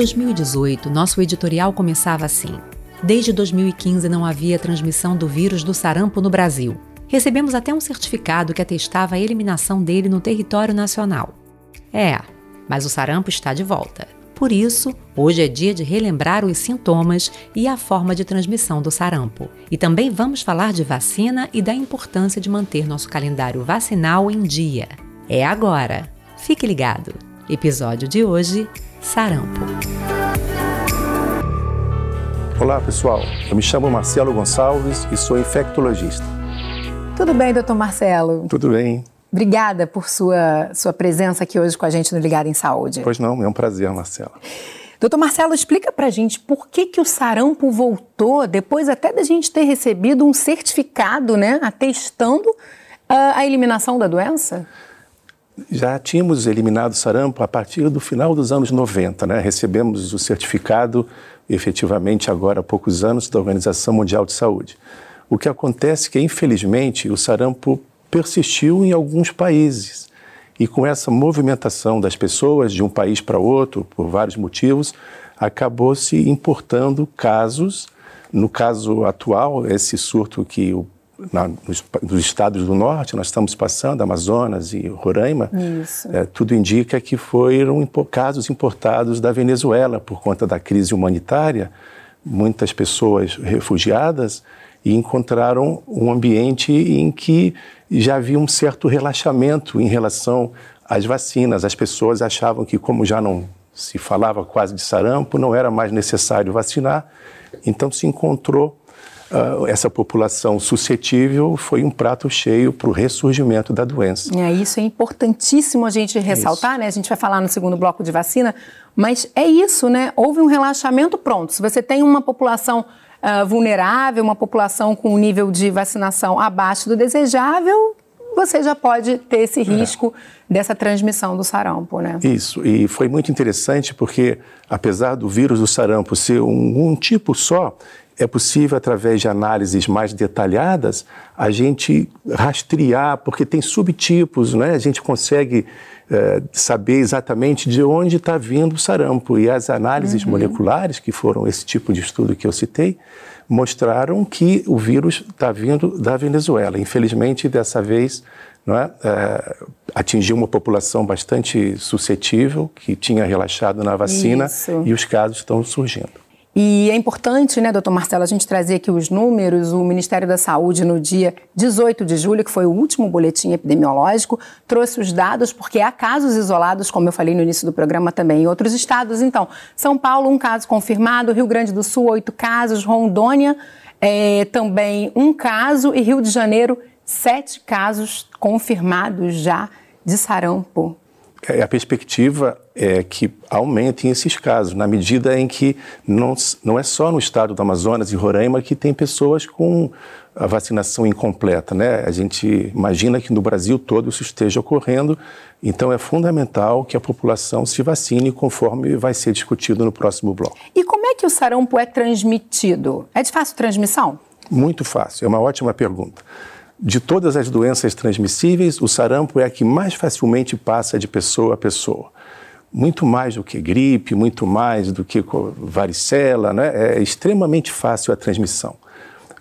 2018, nosso editorial começava assim. Desde 2015 não havia transmissão do vírus do sarampo no Brasil. Recebemos até um certificado que atestava a eliminação dele no território nacional. É, mas o sarampo está de volta. Por isso, hoje é dia de relembrar os sintomas e a forma de transmissão do sarampo. E também vamos falar de vacina e da importância de manter nosso calendário vacinal em dia. É agora! Fique ligado! Episódio de hoje: Sarampo. Olá pessoal, eu me chamo Marcelo Gonçalves e sou infectologista. Tudo bem, doutor Marcelo? Tudo bem. Obrigada por sua, sua presença aqui hoje com a gente no Ligado em Saúde. Pois não, é um prazer, Marcela. Doutor Marcelo, explica pra gente por que, que o sarampo voltou depois até da gente ter recebido um certificado, né, atestando a, a eliminação da doença? Já tínhamos eliminado sarampo a partir do final dos anos 90, né? Recebemos o certificado efetivamente agora há poucos anos da Organização Mundial de Saúde. O que acontece é que, infelizmente, o sarampo persistiu em alguns países. E com essa movimentação das pessoas de um país para outro, por vários motivos, acabou se importando casos. No caso atual, esse surto que o, na, nos, nos, estados do norte nós estamos passando, Amazonas e Roraima, é, tudo indica que foram casos importados da Venezuela por conta da crise humanitária, muitas pessoas refugiadas e encontraram um ambiente em que já havia um certo relaxamento em relação às vacinas. As pessoas achavam que, como já não se falava quase de sarampo, não era mais necessário vacinar. Então se encontrou uh, essa população suscetível, foi um prato cheio para o ressurgimento da doença. É, isso é importantíssimo a gente ressaltar, né? A gente vai falar no segundo bloco de vacina, mas é isso, né? Houve um relaxamento pronto. Se você tem uma população uh, vulnerável, uma população com um nível de vacinação abaixo do desejável, você já pode ter esse é. risco é. dessa transmissão do sarampo, né? Isso, e foi muito interessante porque, apesar do vírus do sarampo ser um, um tipo só, é possível, através de análises mais detalhadas, a gente rastrear, porque tem subtipos, né? A gente consegue é, saber exatamente de onde está vindo o sarampo. E as análises uhum. moleculares, que foram esse tipo de estudo que eu citei, mostraram que o vírus está vindo da Venezuela. Infelizmente, dessa vez, é, é, atingiu uma população bastante suscetível, que tinha relaxado na vacina, Isso. e os casos estão surgindo. E é importante, né, doutor Marcelo, a gente trazer aqui os números. O Ministério da Saúde, no dia 18 de julho, que foi o último boletim epidemiológico, trouxe os dados, porque há casos isolados, como eu falei no início do programa também, em outros estados. Então, São Paulo, um caso confirmado, Rio Grande do Sul, oito casos, Rondônia, é, também um caso, e Rio de Janeiro, sete casos confirmados já de sarampo. É, a perspectiva é que aumentem esses casos, na medida em que não, não é só no estado do Amazonas e Roraima que tem pessoas com a vacinação incompleta, né? A gente imagina que no Brasil todo isso esteja ocorrendo, então é fundamental que a população se vacine conforme vai ser discutido no próximo bloco. E como é que o sarampo é transmitido? É de fácil transmissão? Muito fácil, é uma ótima pergunta. De todas as doenças transmissíveis, o sarampo é a que mais facilmente passa de pessoa a pessoa. Muito mais do que gripe, muito mais do que varicela, né? é extremamente fácil a transmissão.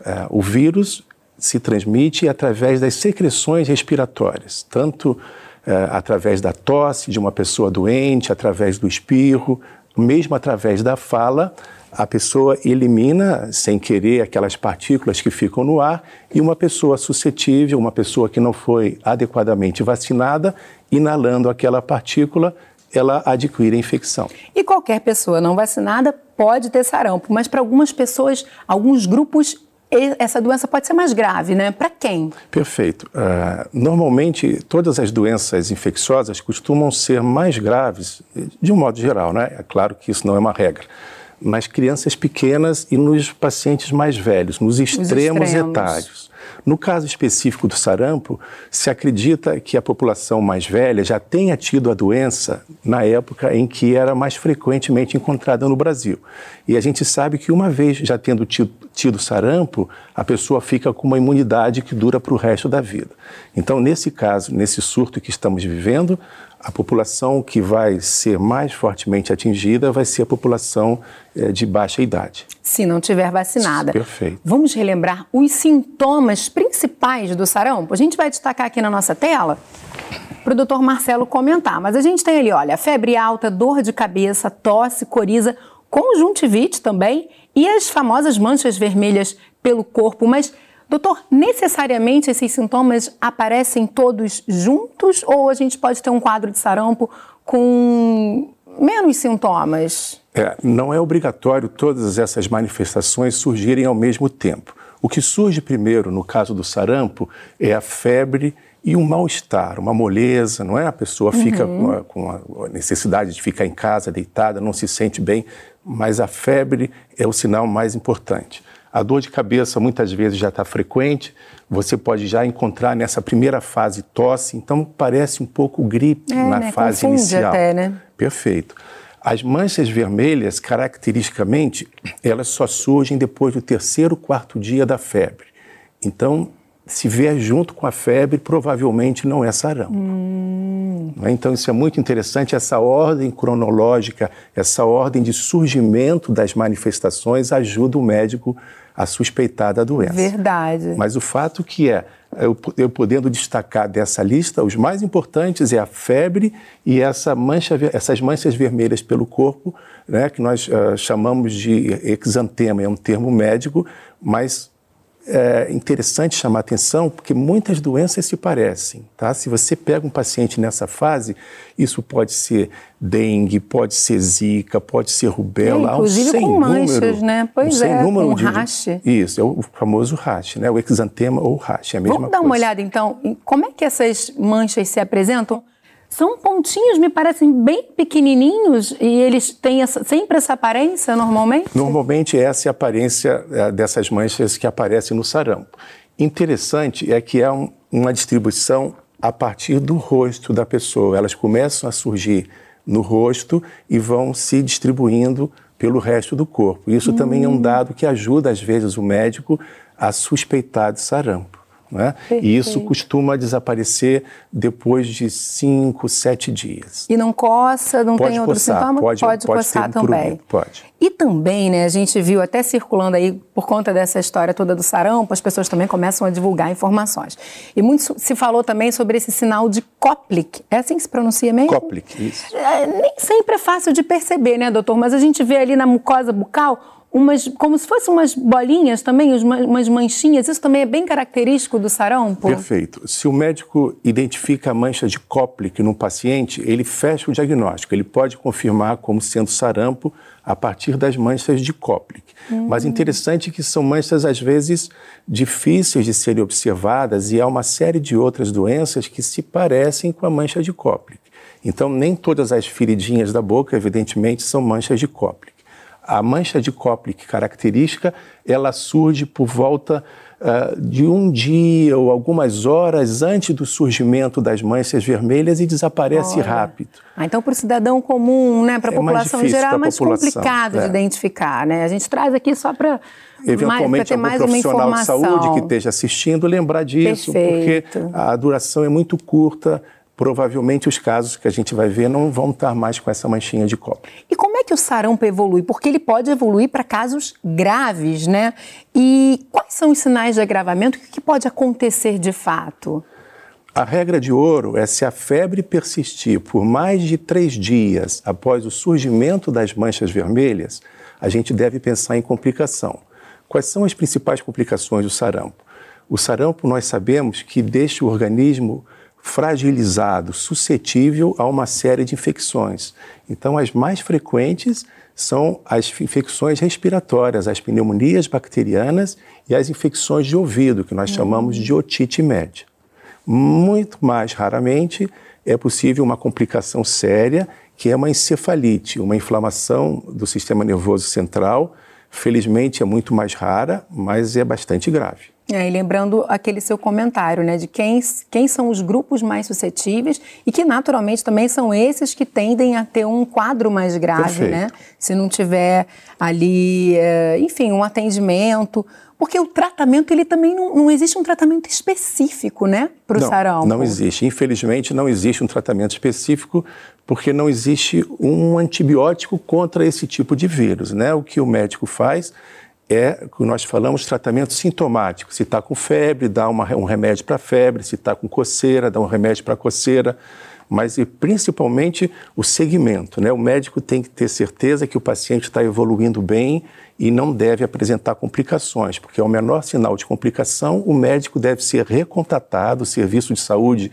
É, o vírus se transmite através das secreções respiratórias, tanto é, através da tosse de uma pessoa doente, através do espirro, mesmo através da fala, a pessoa elimina sem querer aquelas partículas que ficam no ar e uma pessoa suscetível, uma pessoa que não foi adequadamente vacinada, inalando aquela partícula, ela adquire a infecção. E qualquer pessoa não vacinada pode ter sarampo, mas para algumas pessoas, alguns grupos essa doença pode ser mais grave, né? Para quem? Perfeito. Uh, normalmente, todas as doenças infecciosas costumam ser mais graves, de um modo geral, né? É claro que isso não é uma regra nas crianças pequenas e nos pacientes mais velhos, nos extremos, extremos, etários. No caso específico do sarampo, se acredita que a população mais velha já tenha tido a doença na época em que era mais frequentemente encontrada no Brasil. E a gente sabe que uma vez já tendo tido, tido sarampo, a pessoa fica com uma imunidade que dura para o resto da vida. Então, nesse caso, nesse surto que estamos vivendo, a população que vai ser mais fortemente atingida vai ser a população é, de baixa idade. Se não tiver vacinada. Perfeito. Vamos relembrar os sintomas principais do sarampo? A gente vai destacar aqui na nossa tela para o doutor Marcelo comentar. Mas a gente tem ali, olha, febre alta, dor de cabeça, tosse, coriza, conjuntivite também e as famosas manchas vermelhas pelo corpo. Mas Doutor, necessariamente esses sintomas aparecem todos juntos ou a gente pode ter um quadro de sarampo com menos sintomas? É, não é obrigatório todas essas manifestações surgirem ao mesmo tempo. O que surge primeiro, no caso do sarampo, é a febre e um mal-estar, uma moleza, não é? A pessoa fica uhum. com, a, com a necessidade de ficar em casa, deitada, não se sente bem, mas a febre é o sinal mais importante. A dor de cabeça muitas vezes já está frequente, você pode já encontrar nessa primeira fase tosse, então parece um pouco gripe é, na né? fase Confunde inicial. Até, né? Perfeito. As manchas vermelhas, caracteristicamente, elas só surgem depois do terceiro, quarto dia da febre. Então, se vier junto com a febre, provavelmente não é sarampo. Hum. Então, isso é muito interessante, essa ordem cronológica, essa ordem de surgimento das manifestações ajuda o médico a suspeitar da doença. Verdade. Mas o fato que é, eu, eu podendo destacar dessa lista, os mais importantes é a febre e essa mancha, essas manchas vermelhas pelo corpo, né, que nós uh, chamamos de exantema, é um termo médico, mas é interessante chamar atenção porque muitas doenças se parecem, tá? Se você pega um paciente nessa fase, isso pode ser dengue, pode ser zika, pode ser rubéola, é, inclusive um com manchas, número, né? Pois um é, número com rache. Isso, é o famoso rache, né? O exantema ou rache, é a mesma Vamos dar coisa. uma olhada então, em como é que essas manchas se apresentam? São pontinhos, me parecem bem pequenininhos e eles têm essa, sempre essa aparência normalmente? Normalmente essa é a aparência é, dessas manchas que aparecem no sarampo. Interessante é que é um, uma distribuição a partir do rosto da pessoa. Elas começam a surgir no rosto e vão se distribuindo pelo resto do corpo. Isso hum. também é um dado que ajuda, às vezes, o médico a suspeitar de sarampo. Né? E isso costuma desaparecer depois de cinco, sete dias. E não coça, não pode tem outro coçar, sintoma? Pode, pode, pode coçar também. Pode. E também, né, a gente viu até circulando aí, por conta dessa história toda do sarampo, as pessoas também começam a divulgar informações. E muito se falou também sobre esse sinal de Koplik. É assim que se pronuncia mesmo? Koplik, isso. É, nem sempre é fácil de perceber, né, doutor? Mas a gente vê ali na mucosa bucal umas, como se fossem umas bolinhas também, umas manchinhas. Isso também é bem característico do sarampo? Perfeito. Se o médico identifica a mancha de Koplik no paciente, ele fecha o diagnóstico. Ele pode confirmar como sendo sarampo a partir das manchas de Koplik. Hum. Mas interessante que são manchas, às vezes, difíceis de serem observadas e há uma série de outras doenças que se parecem com a mancha de Koplik. Então, nem todas as feridinhas da boca, evidentemente, são manchas de Koplik a mancha de Koplik característica, ela surge por volta uh, de um dia ou algumas horas antes do surgimento das manchas vermelhas e desaparece Olha. rápido. Ah, então, para o cidadão comum, né, para a é população em geral, é mais complicado é. de identificar. Né? A gente traz aqui só para eventualmente mais, algum profissional de saúde que esteja assistindo lembrar disso, Perfeito. porque a duração é muito curta, provavelmente os casos que a gente vai ver não vão estar mais com essa manchinha de copo. E como é que o sarampo evolui? Porque ele pode evoluir para casos graves, né? E quais são os sinais de agravamento? O que pode acontecer de fato? A regra de ouro é se a febre persistir por mais de três dias após o surgimento das manchas vermelhas, a gente deve pensar em complicação. Quais são as principais complicações do sarampo? O sarampo, nós sabemos que deixa o organismo fragilizado, suscetível a uma série de infecções. Então, as mais frequentes são as infecções respiratórias, as pneumonias bacterianas e as infecções de ouvido, que nós chamamos de otite média. Muito mais raramente é possível uma complicação séria, que é uma encefalite, uma inflamação do sistema nervoso central. Felizmente é muito mais rara, mas é bastante grave. É, e lembrando aquele seu comentário, né, de quem, quem são os grupos mais suscetíveis e que naturalmente também são esses que tendem a ter um quadro mais grave, Perfeito. né? Se não tiver ali, eh, enfim, um atendimento. Porque o tratamento, ele também não, não existe um tratamento específico, né, para o sarampo. Não existe. Infelizmente, não existe um tratamento específico porque não existe um antibiótico contra esse tipo de vírus, né? O que o médico faz é o que nós falamos tratamento sintomático. Se está com febre, dá uma, um remédio para febre. Se está com coceira, dá um remédio para coceira mas e principalmente o segmento. Né? O médico tem que ter certeza que o paciente está evoluindo bem e não deve apresentar complicações, porque ao menor sinal de complicação, o médico deve ser recontatado, o serviço de saúde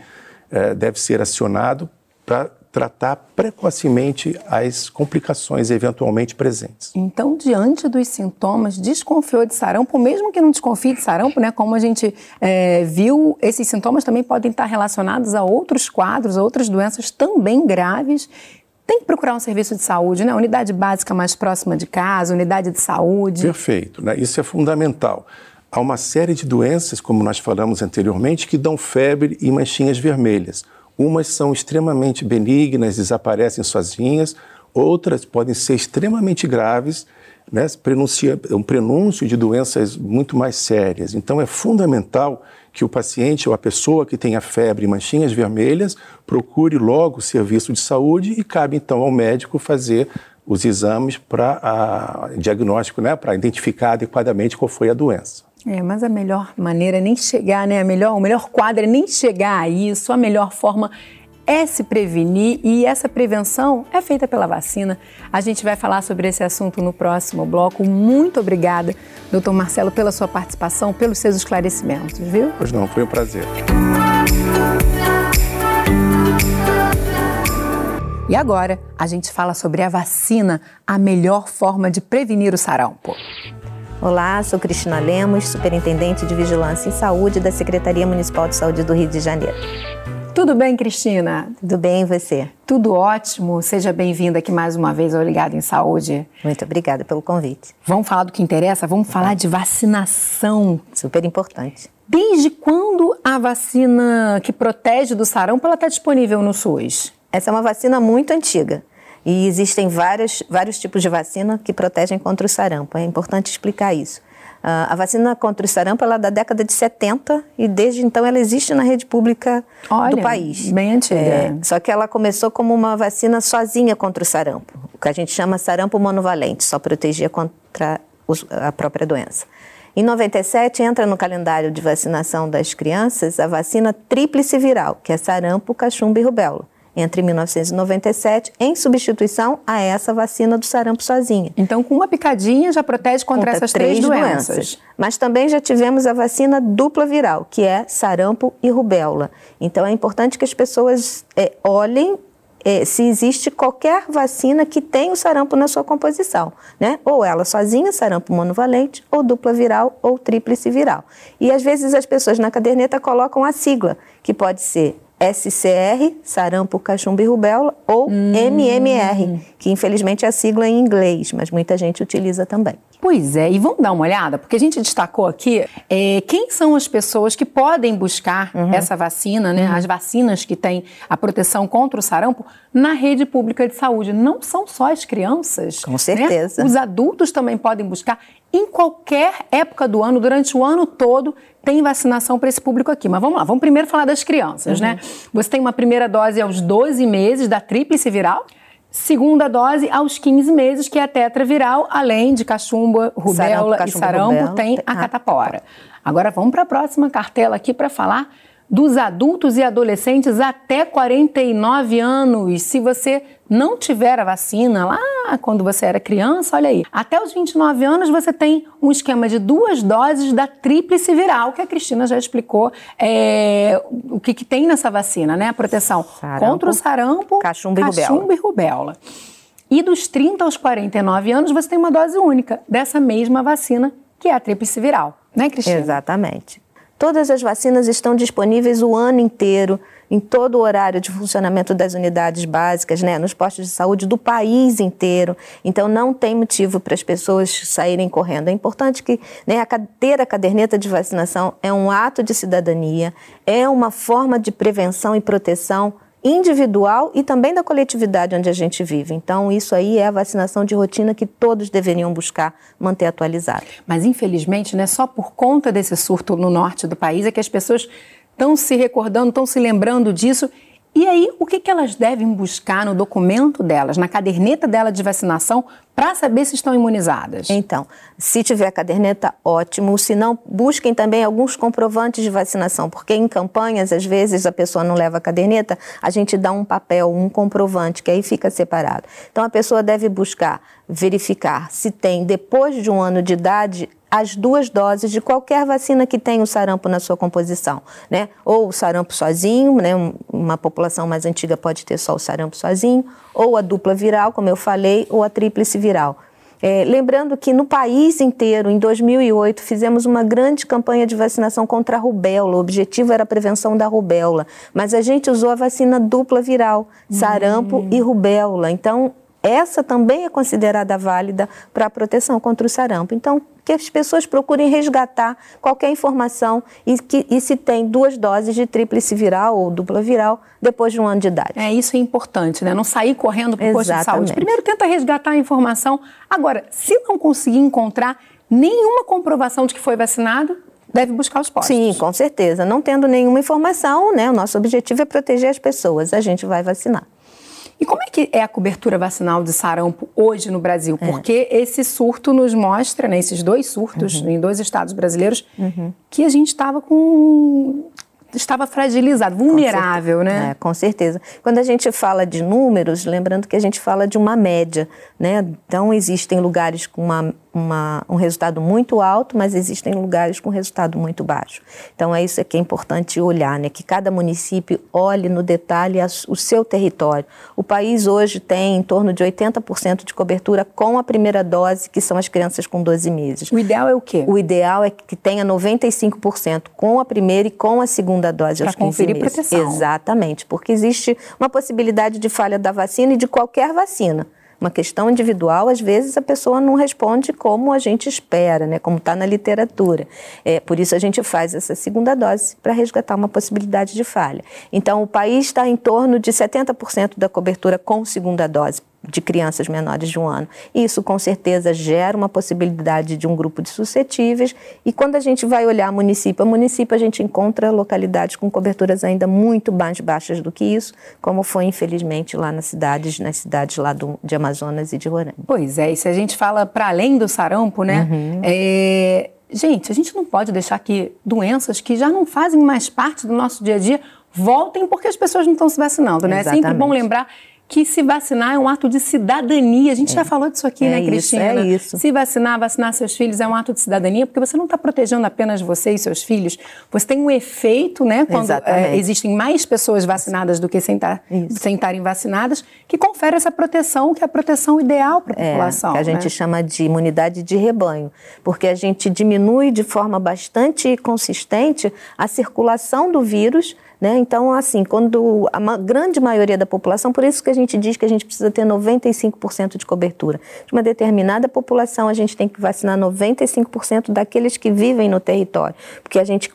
eh, deve ser acionado para tratar precocemente as complicações eventualmente presentes. Então, diante dos sintomas, desconfiou de sarampo, mesmo que não desconfie de sarampo, né? Como a gente é, viu, esses sintomas também podem estar relacionados a outros quadros, a outras doenças também graves. Tem que procurar um serviço de saúde, né? Unidade básica mais próxima de casa, unidade de saúde. Perfeito, né? Isso é fundamental. Há uma série de doenças, como nós falamos anteriormente, que dão febre e manchinhas vermelhas. Umas são extremamente benignas, desaparecem sozinhas, outras podem ser extremamente graves, né, um prenúncio de doenças muito mais sérias. Então é fundamental que o paciente ou a pessoa que tenha febre e manchinhas vermelhas procure logo o serviço de saúde e cabe então ao médico fazer os exames para diagnóstico, né, para identificar adequadamente qual foi a doença. É, mas a melhor maneira é nem chegar, né? A melhor, o melhor quadro é nem chegar a isso. A melhor forma é se prevenir e essa prevenção é feita pela vacina. A gente vai falar sobre esse assunto no próximo bloco. Muito obrigada, doutor Marcelo, pela sua participação, pelos seus esclarecimentos, viu? Pois não, foi um prazer. E agora a gente fala sobre a vacina, a melhor forma de prevenir o sarampo. Olá, sou Cristina Lemos, Superintendente de Vigilância em Saúde da Secretaria Municipal de Saúde do Rio de Janeiro. Tudo bem, Cristina? Tudo bem, e você? Tudo ótimo. Seja bem-vinda aqui mais uma vez ao Ligado em Saúde. Muito obrigada pelo convite. Vamos falar do que interessa? Vamos falar de vacinação. Super importante. Desde quando a vacina que protege do sarampo está disponível no SUS? Essa é uma vacina muito antiga. E existem vários, vários tipos de vacina que protegem contra o sarampo. É importante explicar isso. Uh, a vacina contra o sarampo é da década de 70 e desde então ela existe na rede pública Olha, do país. Bem antiga. É, só que ela começou como uma vacina sozinha contra o sarampo, o que a gente chama sarampo monovalente, só protegia contra a própria doença. Em 97 entra no calendário de vacinação das crianças a vacina tríplice viral, que é sarampo, cachumba e rubéola entre 1997, em substituição a essa vacina do sarampo sozinha. Então, com uma picadinha já protege contra, contra essas três, três doenças. doenças. Mas também já tivemos a vacina dupla viral, que é sarampo e rubéola. Então, é importante que as pessoas é, olhem é, se existe qualquer vacina que tenha o sarampo na sua composição, né? Ou ela sozinha, sarampo monovalente, ou dupla viral, ou tríplice viral. E às vezes as pessoas na caderneta colocam a sigla, que pode ser SCR, sarampo, cachumba e rubéola, ou hum. MMR, que infelizmente é a sigla em inglês, mas muita gente utiliza também. Pois é, e vamos dar uma olhada, porque a gente destacou aqui é, quem são as pessoas que podem buscar uhum. essa vacina, né, uhum. as vacinas que têm a proteção contra o sarampo na rede pública de saúde. Não são só as crianças. Com né? certeza. Né? Os adultos também podem buscar em qualquer época do ano, durante o ano todo, tem vacinação para esse público aqui. Mas vamos lá, vamos primeiro falar das crianças, né? uhum. né? Você tem uma primeira dose aos 12 meses da tríplice viral, segunda dose aos 15 meses, que é a tetraviral, além de cachumba, rubéola sarampo, e sarampo, rubéola, tem a catapora. Agora vamos para a próxima cartela aqui para falar dos adultos e adolescentes até 49 anos. Se você não tiver a vacina lá quando você era criança, olha aí, até os 29 anos você tem um esquema de duas doses da tríplice viral, que a Cristina já explicou é, o que, que, tem nessa vacina, né? A proteção sarampo, contra o sarampo, cachumba, cachumba e rubéola. E dos 30 aos 49 anos você tem uma dose única dessa mesma vacina, que é a tríplice viral, né, Cristina? Exatamente. Todas as vacinas estão disponíveis o ano inteiro, em todo o horário de funcionamento das unidades básicas, né, nos postos de saúde do país inteiro. Então, não tem motivo para as pessoas saírem correndo. É importante que né, a, ter a caderneta de vacinação é um ato de cidadania, é uma forma de prevenção e proteção individual e também da coletividade onde a gente vive. Então, isso aí é a vacinação de rotina que todos deveriam buscar manter atualizada. Mas, infelizmente, né, só por conta desse surto no norte do país é que as pessoas estão se recordando, estão se lembrando disso e aí, o que, que elas devem buscar no documento delas, na caderneta dela de vacinação, para saber se estão imunizadas? Então, se tiver caderneta, ótimo. Se não, busquem também alguns comprovantes de vacinação, porque em campanhas, às vezes, a pessoa não leva a caderneta, a gente dá um papel, um comprovante, que aí fica separado. Então, a pessoa deve buscar verificar se tem, depois de um ano de idade, as duas doses de qualquer vacina que tenha o sarampo na sua composição, né? Ou o sarampo sozinho, né? Uma população mais antiga pode ter só o sarampo sozinho, ou a dupla viral, como eu falei, ou a tríplice viral. É, lembrando que no país inteiro, em 2008, fizemos uma grande campanha de vacinação contra a rubéola. O objetivo era a prevenção da rubéola, mas a gente usou a vacina dupla viral, sarampo hum. e rubéola. Então, essa também é considerada válida para a proteção contra o sarampo. Então, que as pessoas procurem resgatar qualquer informação e, que, e se tem duas doses de tríplice viral ou dupla viral depois de um ano de idade. É, isso é importante, né? Não sair correndo para o posto de saúde. Primeiro tenta resgatar a informação. Agora, se não conseguir encontrar nenhuma comprovação de que foi vacinado, deve buscar os postos. Sim, com certeza. Não tendo nenhuma informação, né? O nosso objetivo é proteger as pessoas. A gente vai vacinar. E como é que é a cobertura vacinal de sarampo hoje no Brasil? É. Porque esse surto nos mostra, né, esses dois surtos uhum. em dois estados brasileiros, uhum. que a gente estava com estava fragilizado, vulnerável, né? É, com certeza. Quando a gente fala de números, lembrando que a gente fala de uma média, né? Então existem lugares com uma uma, um resultado muito alto, mas existem lugares com resultado muito baixo. Então é isso que é importante olhar, né? que cada município olhe no detalhe o seu território. O país hoje tem em torno de 80% de cobertura com a primeira dose, que são as crianças com 12 meses. O ideal é o quê? O ideal é que tenha 95% com a primeira e com a segunda dose pra aos 15 conferir meses. Proteção. Exatamente, porque existe uma possibilidade de falha da vacina e de qualquer vacina uma questão individual, às vezes a pessoa não responde como a gente espera, né? como está na literatura. É, por isso a gente faz essa segunda dose para resgatar uma possibilidade de falha. Então, o país está em torno de 70% da cobertura com segunda dose de crianças menores de um ano. Isso, com certeza, gera uma possibilidade de um grupo de suscetíveis. E quando a gente vai olhar município a município, a gente encontra localidades com coberturas ainda muito mais baixas do que isso, como foi, infelizmente, lá nas cidades, nas cidades lá do, de Amazonas e de Roraima. Pois é, e se a gente fala para além do sarampo, né? Uhum. É... Gente, a gente não pode deixar que doenças que já não fazem mais parte do nosso dia a dia voltem porque as pessoas não estão se vacinando, né? Exatamente. É sempre bom lembrar que se vacinar é um ato de cidadania. A gente é. já falou disso aqui, é né, Cristina? Isso, é isso. Se vacinar, vacinar seus filhos é um ato de cidadania, porque você não está protegendo apenas você e seus filhos. Você tem um efeito, né, quando é, existem mais pessoas vacinadas do que sem, tá, sem estarem vacinadas, que confere essa proteção, que é a proteção ideal para a é, população. Que a gente né? chama de imunidade de rebanho, porque a gente diminui de forma bastante consistente a circulação do vírus né? Então, assim, quando a grande maioria da população, por isso que a gente diz que a gente precisa ter 95% de cobertura. De uma determinada população, a gente tem que vacinar 95% daqueles que vivem no território. Porque a gente,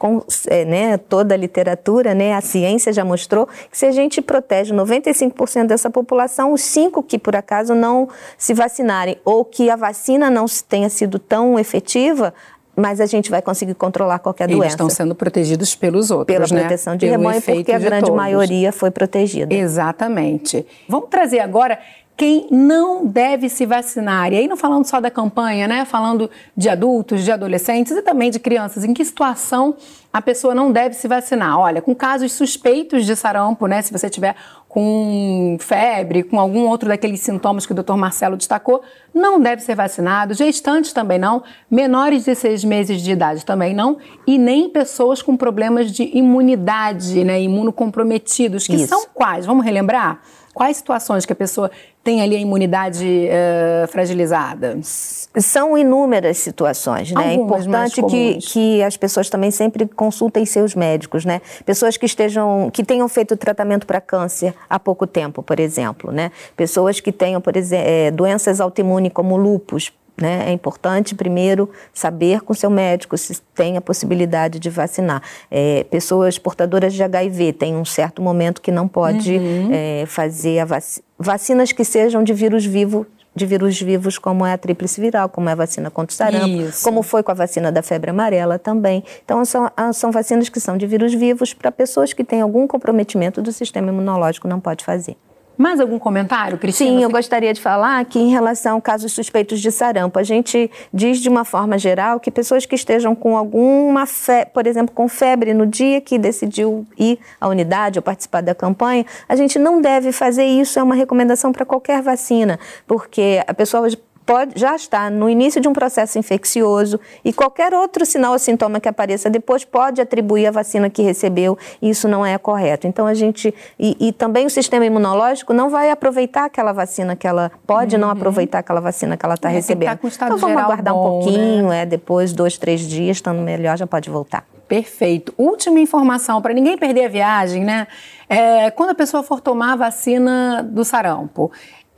é, né, toda a literatura, né, a ciência já mostrou que se a gente protege 95% dessa população, os cinco que por acaso não se vacinarem ou que a vacina não tenha sido tão efetiva, mas a gente vai conseguir controlar qualquer Eles doença. Eles estão sendo protegidos pelos outros, Pela né? proteção de Pelo rebanho, porque a grande todos. maioria foi protegida. Exatamente. Vamos trazer agora quem não deve se vacinar. E aí não falando só da campanha, né? Falando de adultos, de adolescentes e também de crianças. Em que situação a pessoa não deve se vacinar? Olha, com casos suspeitos de sarampo, né? Se você tiver com febre, com algum outro daqueles sintomas que o Dr. Marcelo destacou, não deve ser vacinado. Gestantes também não, menores de seis meses de idade também não, e nem pessoas com problemas de imunidade, né? Imunocomprometidos, que Isso. são quais? Vamos relembrar? Quais situações que a pessoa tem ali a imunidade uh, fragilizada? São inúmeras situações, né? é importante que, que as pessoas também sempre consultem seus médicos, né? Pessoas que estejam, que tenham feito tratamento para câncer há pouco tempo, por exemplo, né? Pessoas que tenham, por exemplo, é, doenças autoimunes como lúpus, Né? É importante, primeiro, saber com seu médico se tem a possibilidade de vacinar. É, pessoas portadoras de HIV têm um certo momento que não pode uhum. é, fazer a vac... vacinas que sejam de vírus vivo de vírus vivos, como é a tríplice viral, como é a vacina contra o sarampo, Isso. como foi com a vacina da febre amarela também. Então, são, ah, são vacinas que são de vírus vivos para pessoas que têm algum comprometimento do sistema imunológico, não pode fazer. Mais algum comentário, Cristina? Sim, eu gostaria de falar que em relação a casos suspeitos de sarampo, a gente diz de uma forma geral que pessoas que estejam com alguma fé, por exemplo, com febre no dia que decidiu ir à unidade ou participar da campanha, a gente não deve fazer isso, é uma recomendação para qualquer vacina, porque a pessoa pode, já está no início de um processo infeccioso e qualquer outro sinal ou sintoma que apareça depois pode atribuir a vacina que recebeu e isso não é correto. Então a gente e, e também o sistema imunológico não vai aproveitar aquela vacina que ela pode uhum. não aproveitar aquela vacina que ela está tá recebendo. Tá então vamos aguardar bom, um pouquinho, né? é depois dois, três dias, estando melhor já pode voltar. Perfeito. Última informação para ninguém perder a viagem, né? É, quando a pessoa for tomar a vacina do sarampo,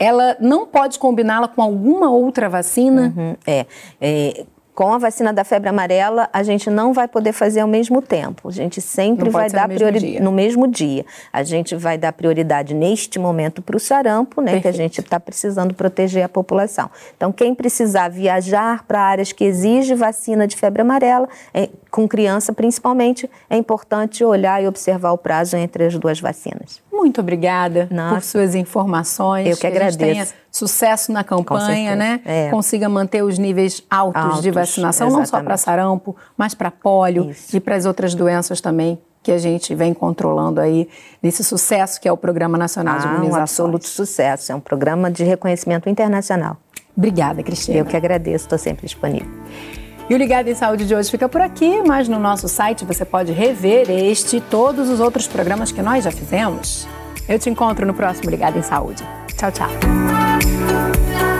ela não pode combiná-la com alguma outra vacina? Uhum, é, é, com a vacina da febre amarela, a gente não vai poder fazer ao mesmo tempo. A gente sempre vai dar prioridade no mesmo dia. A gente vai dar prioridade neste momento para o sarampo, né, Perfeito. que a gente está precisando proteger a população. Então, quem precisar viajar para áreas que exigem vacina de febre amarela, é, com criança principalmente, é importante olhar e observar o prazo entre as duas vacinas. Muito obrigada Nossa. por suas informações. Eu que, que agradeço. A gente tenha sucesso na campanha, né? É. Consiga manter os níveis altos, altos de vacinação, exatamente. não só para sarampo, mas para pólio Isso. e para as outras doenças também que a gente vem controlando aí nesse sucesso que é o Programa Nacional ah, de Imunização. Um absoluto sucesso, é um programa de reconhecimento internacional. Obrigada, Cristina. Eu que agradeço, estou sempre disponível. E o Ligado em Saúde de hoje fica por aqui, mas no nosso site você pode rever este e todos os outros programas que nós já fizemos. Eu te encontro no próximo Ligado em Saúde. Tchau, tchau.